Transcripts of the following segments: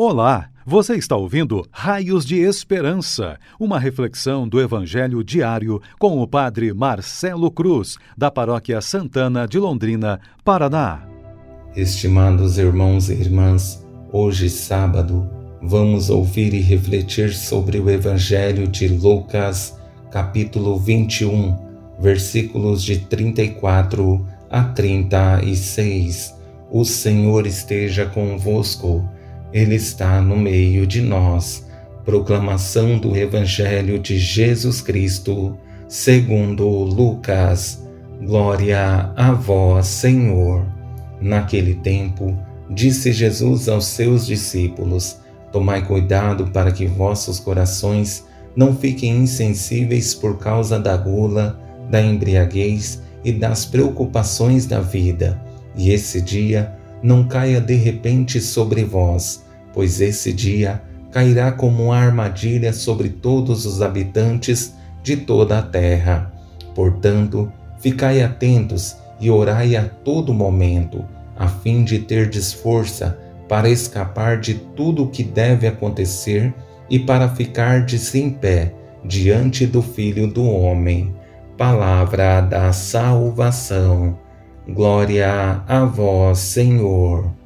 Olá, você está ouvindo Raios de Esperança, uma reflexão do Evangelho diário com o Padre Marcelo Cruz, da Paróquia Santana de Londrina, Paraná. Estimados irmãos e irmãs, hoje, sábado, vamos ouvir e refletir sobre o Evangelho de Lucas, capítulo 21, versículos de 34 a 36. O Senhor esteja convosco. Ele está no meio de nós. Proclamação do Evangelho de Jesus Cristo, segundo Lucas. Glória a vós, Senhor. Naquele tempo, disse Jesus aos seus discípulos: Tomai cuidado para que vossos corações não fiquem insensíveis por causa da gula, da embriaguez e das preocupações da vida, e esse dia não caia de repente sobre vós, pois esse dia cairá como uma armadilha sobre todos os habitantes de toda a terra. Portanto, ficai atentos e orai a todo momento, a fim de terdes força para escapar de tudo o que deve acontecer e para ficardes em pé diante do Filho do Homem. Palavra da salvação. Glória a vós, Senhor.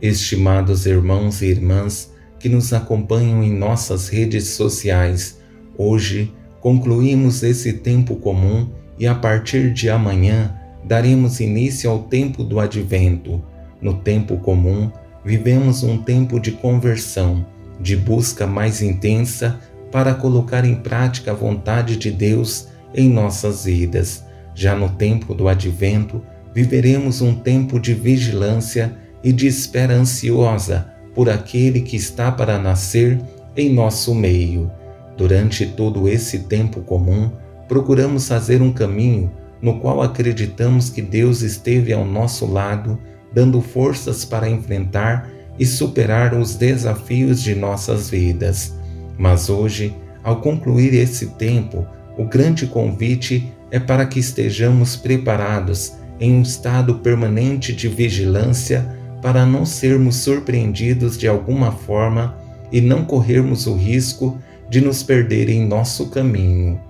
Estimados irmãos e irmãs que nos acompanham em nossas redes sociais, hoje concluímos esse tempo comum e a partir de amanhã daremos início ao tempo do advento. No tempo comum, vivemos um tempo de conversão, de busca mais intensa para colocar em prática a vontade de Deus em nossas vidas já no tempo do advento, viveremos um tempo de vigilância e de espera ansiosa por aquele que está para nascer em nosso meio. Durante todo esse tempo comum, procuramos fazer um caminho no qual acreditamos que Deus esteve ao nosso lado, dando forças para enfrentar e superar os desafios de nossas vidas. Mas hoje, ao concluir esse tempo, o grande convite é para que estejamos preparados em um estado permanente de vigilância para não sermos surpreendidos de alguma forma e não corrermos o risco de nos perder em nosso caminho.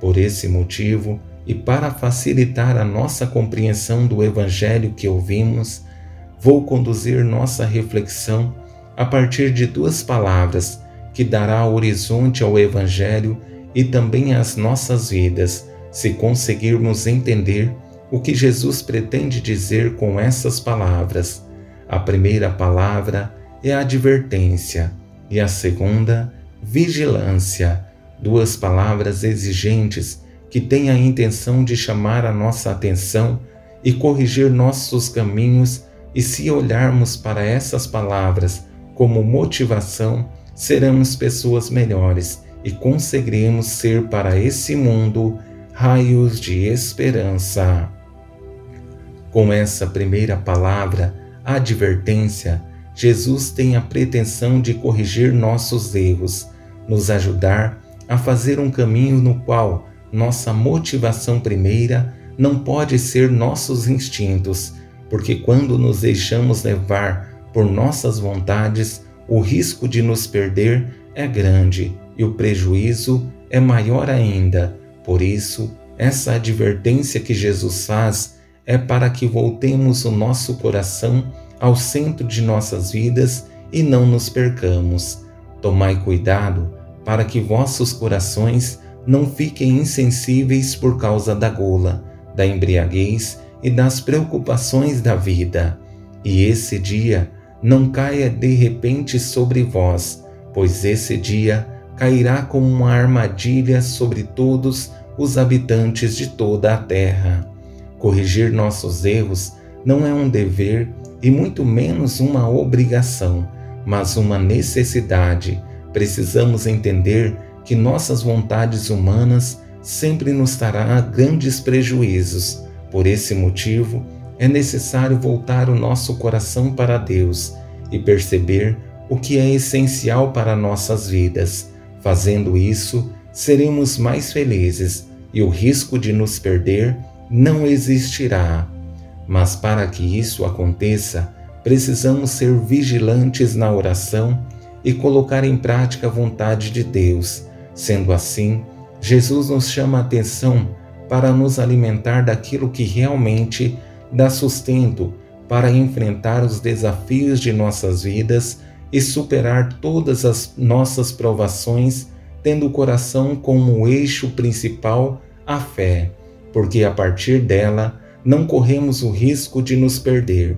Por esse motivo, e para facilitar a nossa compreensão do Evangelho que ouvimos, vou conduzir nossa reflexão a partir de duas palavras que dará horizonte ao Evangelho e também às nossas vidas se conseguirmos entender o que Jesus pretende dizer com essas palavras. A primeira palavra é advertência e a segunda, vigilância, duas palavras exigentes que têm a intenção de chamar a nossa atenção e corrigir nossos caminhos, e se olharmos para essas palavras como motivação, seremos pessoas melhores e conseguiremos ser para esse mundo raios de esperança. Com essa primeira palavra, advertência, Jesus tem a pretensão de corrigir nossos erros, nos ajudar a fazer um caminho no qual nossa motivação primeira não pode ser nossos instintos, porque quando nos deixamos levar por nossas vontades, o risco de nos perder é grande e o prejuízo é maior ainda. Por isso, essa advertência que Jesus faz é para que voltemos o nosso coração ao centro de nossas vidas e não nos percamos. Tomai cuidado para que vossos corações não fiquem insensíveis por causa da gula, da embriaguez e das preocupações da vida. E esse dia não caia de repente sobre vós, pois esse dia cairá como uma armadilha sobre todos os habitantes de toda a terra. Corrigir nossos erros não é um dever e muito menos uma obrigação, mas uma necessidade. Precisamos entender que nossas vontades humanas sempre nos trará grandes prejuízos. Por esse motivo, é necessário voltar o nosso coração para Deus e perceber o que é essencial para nossas vidas Fazendo isso, seremos mais felizes e o risco de nos perder não existirá. Mas para que isso aconteça, precisamos ser vigilantes na oração e colocar em prática a vontade de Deus. Sendo assim, Jesus nos chama a atenção para nos alimentar daquilo que realmente dá sustento para enfrentar os desafios de nossas vidas e superar todas as nossas provações, tendo o coração como eixo principal a fé, porque a partir dela não corremos o risco de nos perder.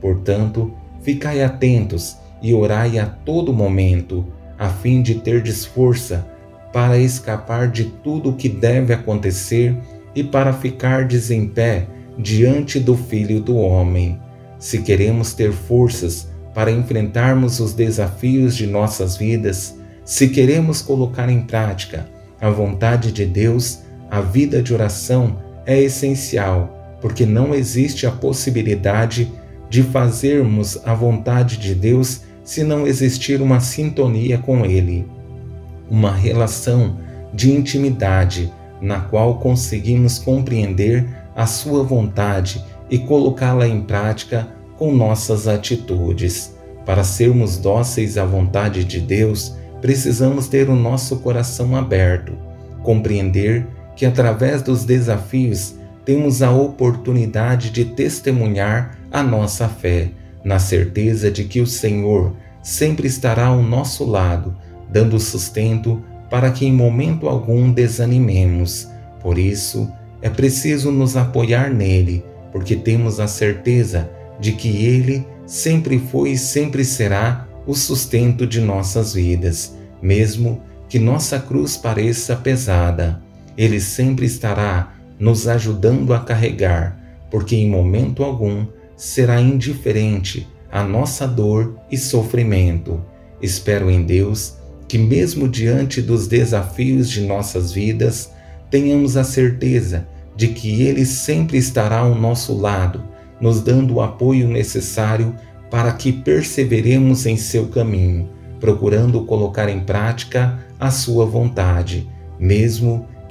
Portanto, ficai atentos e orai a todo momento, a fim de terdes força para escapar de tudo o que deve acontecer e para ficardes em pé diante do Filho do Homem. Se queremos ter forças para enfrentarmos os desafios de nossas vidas, se queremos colocar em prática a vontade de Deus, a vida de oração é essencial, porque não existe a possibilidade de fazermos a vontade de Deus se não existir uma sintonia com Ele, uma relação de intimidade na qual conseguimos compreender a Sua vontade e colocá-la em prática com nossas atitudes. Para sermos dóceis à vontade de Deus, precisamos ter o nosso coração aberto, compreender que através dos desafios temos a oportunidade de testemunhar a nossa fé, na certeza de que o Senhor sempre estará ao nosso lado, dando sustento para que em momento algum desanimemos. Por isso, é preciso nos apoiar nele, porque temos a certeza de que ele sempre foi e sempre será o sustento de nossas vidas, mesmo que nossa cruz pareça pesada. Ele sempre estará nos ajudando a carregar, porque em momento algum será indiferente à nossa dor e sofrimento. Espero em Deus que, mesmo diante dos desafios de nossas vidas, tenhamos a certeza de que Ele sempre estará ao nosso lado, nos dando o apoio necessário para que perseveremos em seu caminho, procurando colocar em prática a Sua vontade, mesmo